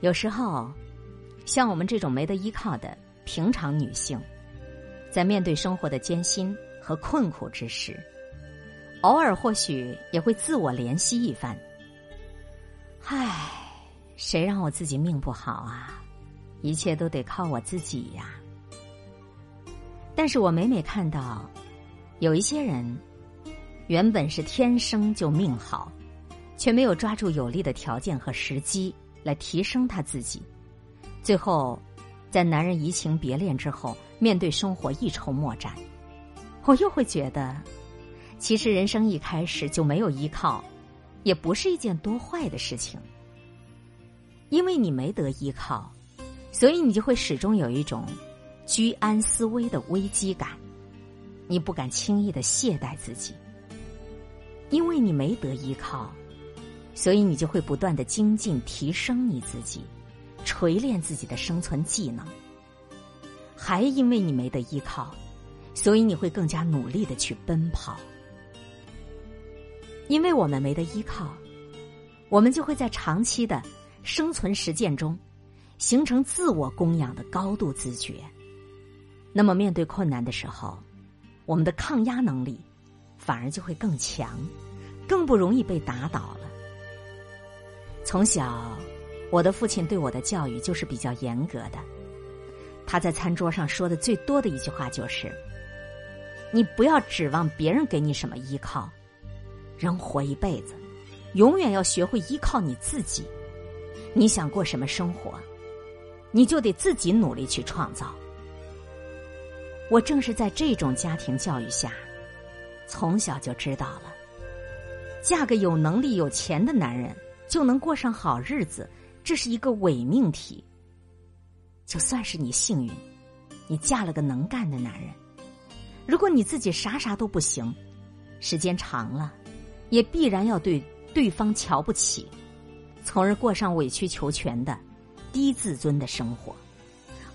有时候，像我们这种没得依靠的平常女性，在面对生活的艰辛和困苦之时，偶尔或许也会自我怜惜一番。唉，谁让我自己命不好啊？一切都得靠我自己呀。但是我每每看到，有一些人，原本是天生就命好，却没有抓住有利的条件和时机。来提升他自己，最后，在男人移情别恋之后，面对生活一筹莫展，我又会觉得，其实人生一开始就没有依靠，也不是一件多坏的事情。因为你没得依靠，所以你就会始终有一种居安思危的危机感，你不敢轻易的懈怠自己，因为你没得依靠。所以你就会不断的精进提升你自己，锤炼自己的生存技能。还因为你没得依靠，所以你会更加努力的去奔跑。因为我们没得依靠，我们就会在长期的生存实践中，形成自我供养的高度自觉。那么面对困难的时候，我们的抗压能力反而就会更强，更不容易被打倒了。从小，我的父亲对我的教育就是比较严格的。他在餐桌上说的最多的一句话就是：“你不要指望别人给你什么依靠，人活一辈子，永远要学会依靠你自己。你想过什么生活，你就得自己努力去创造。”我正是在这种家庭教育下，从小就知道了，嫁个有能力、有钱的男人。就能过上好日子，这是一个伪命题。就算是你幸运，你嫁了个能干的男人，如果你自己啥啥都不行，时间长了，也必然要对对方瞧不起，从而过上委曲求全的低自尊的生活。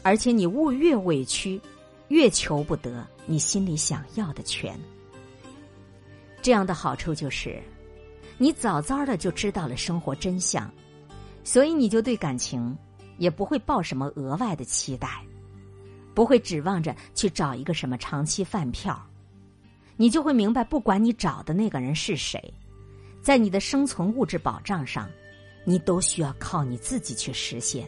而且你物越委屈，越求不得你心里想要的权。这样的好处就是。你早早的就知道了生活真相，所以你就对感情也不会抱什么额外的期待，不会指望着去找一个什么长期饭票，你就会明白，不管你找的那个人是谁，在你的生存物质保障上，你都需要靠你自己去实现。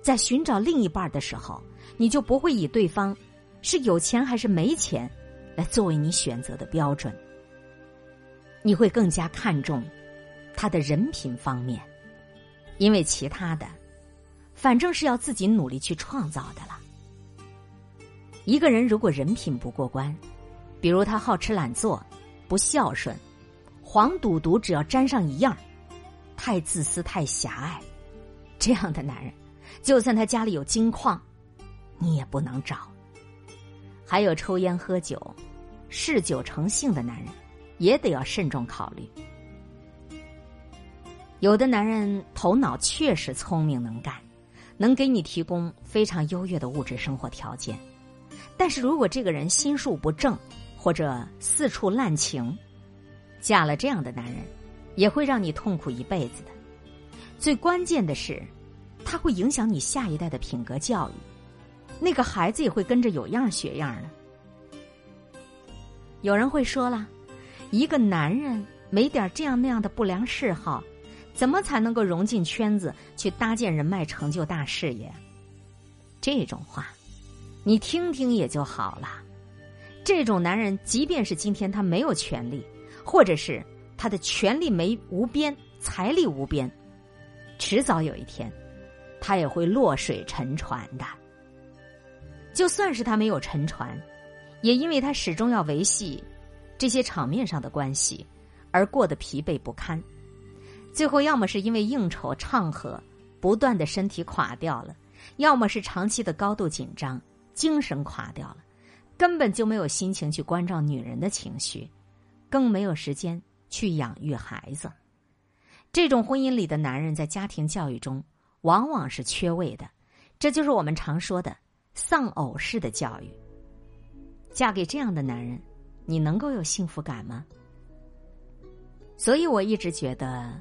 在寻找另一半的时候，你就不会以对方是有钱还是没钱来作为你选择的标准。你会更加看重他的人品方面，因为其他的，反正是要自己努力去创造的了。一个人如果人品不过关，比如他好吃懒做、不孝顺、黄赌毒，只要沾上一样，太自私、太狭隘，这样的男人，就算他家里有金矿，你也不能找。还有抽烟喝酒、嗜酒成性的男人。也得要慎重考虑。有的男人头脑确实聪明能干，能给你提供非常优越的物质生活条件，但是如果这个人心术不正或者四处滥情，嫁了这样的男人，也会让你痛苦一辈子的。最关键的是，他会影响你下一代的品格教育，那个孩子也会跟着有样学样的。有人会说了。一个男人没点这样那样的不良嗜好，怎么才能够融进圈子去搭建人脉、成就大事业？这种话，你听听也就好了。这种男人，即便是今天他没有权利，或者是他的权力没无边、财力无边，迟早有一天，他也会落水沉船的。就算是他没有沉船，也因为他始终要维系。这些场面上的关系，而过得疲惫不堪，最后要么是因为应酬唱和不断的身体垮掉了，要么是长期的高度紧张，精神垮掉了，根本就没有心情去关照女人的情绪，更没有时间去养育孩子。这种婚姻里的男人在家庭教育中往往是缺位的，这就是我们常说的丧偶式的教育。嫁给这样的男人。你能够有幸福感吗？所以我一直觉得，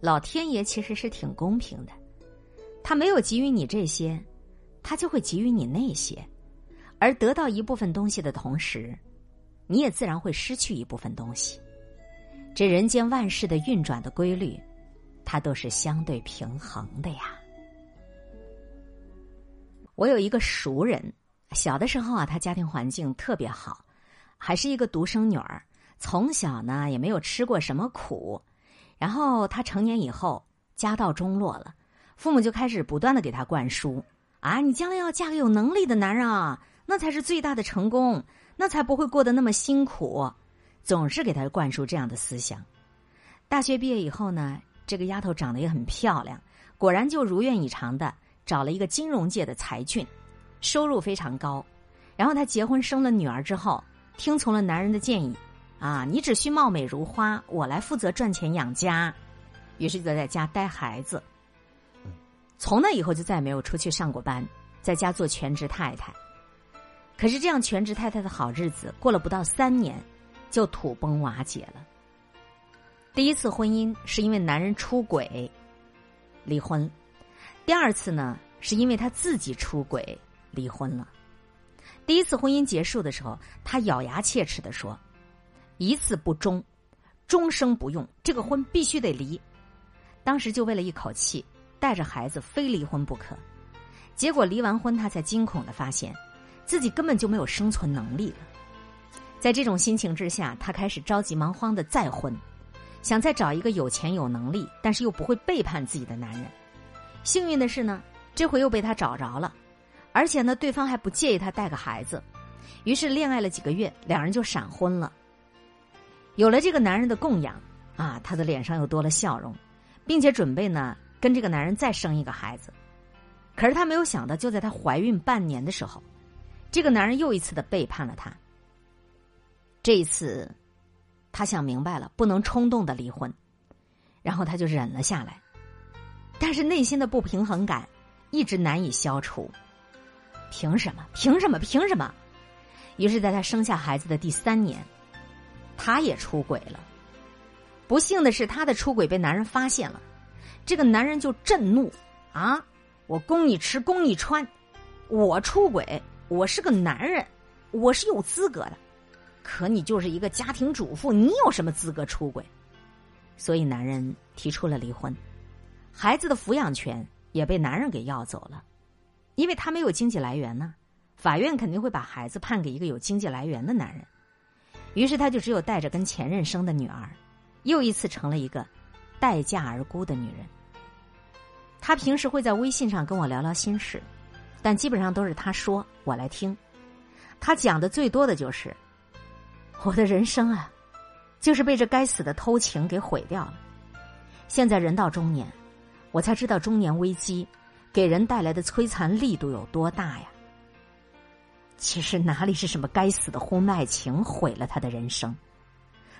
老天爷其实是挺公平的。他没有给予你这些，他就会给予你那些，而得到一部分东西的同时，你也自然会失去一部分东西。这人间万事的运转的规律，它都是相对平衡的呀。我有一个熟人，小的时候啊，他家庭环境特别好，还是一个独生女儿，从小呢也没有吃过什么苦。然后她成年以后，家道中落了，父母就开始不断的给她灌输：啊，你将来要嫁个有能力的男人啊，那才是最大的成功，那才不会过得那么辛苦。总是给她灌输这样的思想。大学毕业以后呢，这个丫头长得也很漂亮，果然就如愿以偿的找了一个金融界的才俊，收入非常高。然后她结婚生了女儿之后，听从了男人的建议。啊，你只需貌美如花，我来负责赚钱养家。于是就在家带孩子。从那以后就再也没有出去上过班，在家做全职太太。可是这样全职太太的好日子过了不到三年，就土崩瓦解了。第一次婚姻是因为男人出轨离婚，第二次呢是因为他自己出轨离婚了。第一次婚姻结束的时候，他咬牙切齿的说。一次不忠，终生不用。这个婚必须得离。当时就为了一口气，带着孩子非离婚不可。结果离完婚，他才惊恐的发现，自己根本就没有生存能力了。在这种心情之下，他开始着急忙慌的再婚，想再找一个有钱有能力，但是又不会背叛自己的男人。幸运的是呢，这回又被他找着了，而且呢，对方还不介意他带个孩子。于是恋爱了几个月，两人就闪婚了。有了这个男人的供养，啊，他的脸上又多了笑容，并且准备呢跟这个男人再生一个孩子。可是他没有想到，就在她怀孕半年的时候，这个男人又一次的背叛了她。这一次，她想明白了，不能冲动的离婚，然后她就忍了下来。但是内心的不平衡感一直难以消除。凭什么？凭什么？凭什么？于是，在她生下孩子的第三年。他也出轨了，不幸的是，他的出轨被男人发现了，这个男人就震怒啊！我供你吃，供你穿，我出轨，我是个男人，我是有资格的，可你就是一个家庭主妇，你有什么资格出轨？所以男人提出了离婚，孩子的抚养权也被男人给要走了，因为他没有经济来源呢，法院肯定会把孩子判给一个有经济来源的男人。于是，他就只有带着跟前任生的女儿，又一次成了一个待嫁而孤的女人。他平时会在微信上跟我聊聊心事，但基本上都是他说我来听。他讲的最多的就是我的人生啊，就是被这该死的偷情给毁掉了。现在人到中年，我才知道中年危机给人带来的摧残力度有多大呀。其实哪里是什么该死的婚外情毁了他的人生，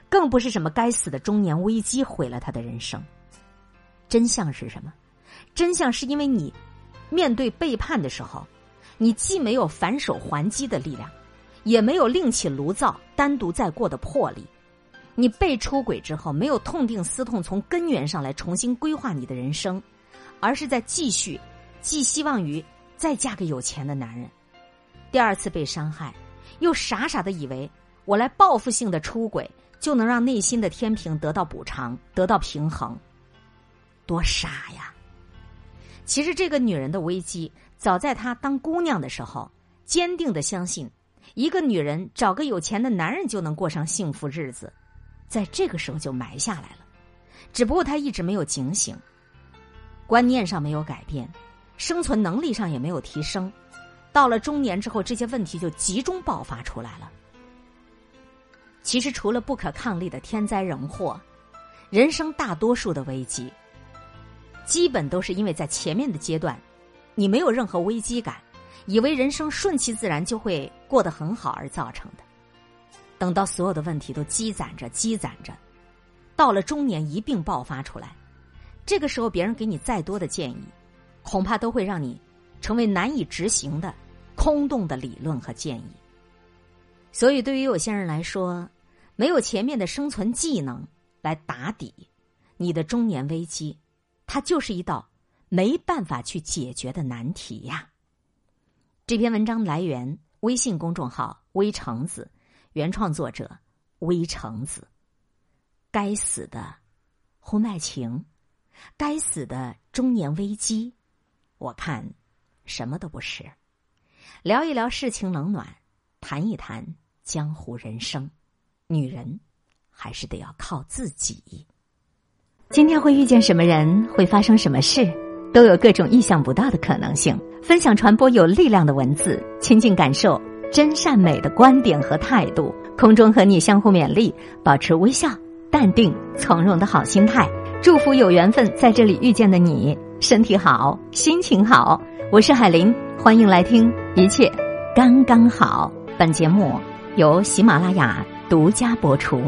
更不是什么该死的中年危机毁了他的人生。真相是什么？真相是因为你面对背叛的时候，你既没有反手还击的力量，也没有另起炉灶单独再过的魄力。你被出轨之后，没有痛定思痛，从根源上来重新规划你的人生，而是在继续寄希望于再嫁个有钱的男人。第二次被伤害，又傻傻的以为我来报复性的出轨就能让内心的天平得到补偿，得到平衡，多傻呀！其实这个女人的危机，早在她当姑娘的时候，坚定的相信一个女人找个有钱的男人就能过上幸福日子，在这个时候就埋下来了。只不过她一直没有警醒，观念上没有改变，生存能力上也没有提升。到了中年之后，这些问题就集中爆发出来了。其实，除了不可抗力的天灾人祸，人生大多数的危机，基本都是因为在前面的阶段，你没有任何危机感，以为人生顺其自然就会过得很好而造成的。等到所有的问题都积攒着、积攒着，到了中年一并爆发出来，这个时候别人给你再多的建议，恐怕都会让你成为难以执行的。空洞的理论和建议，所以对于有些人来说，没有前面的生存技能来打底，你的中年危机，它就是一道没办法去解决的难题呀。这篇文章来源微信公众号“微橙子”，原创作者微橙子。该死的婚外情，该死的中年危机，我看什么都不是。聊一聊世情冷暖，谈一谈江湖人生，女人还是得要靠自己。今天会遇见什么人，会发生什么事，都有各种意想不到的可能性。分享传播有力量的文字，亲近感受真善美的观点和态度。空中和你相互勉励，保持微笑、淡定、从容的好心态。祝福有缘分在这里遇见的你，身体好，心情好。我是海林，欢迎来听，一切刚刚好。本节目由喜马拉雅独家播出。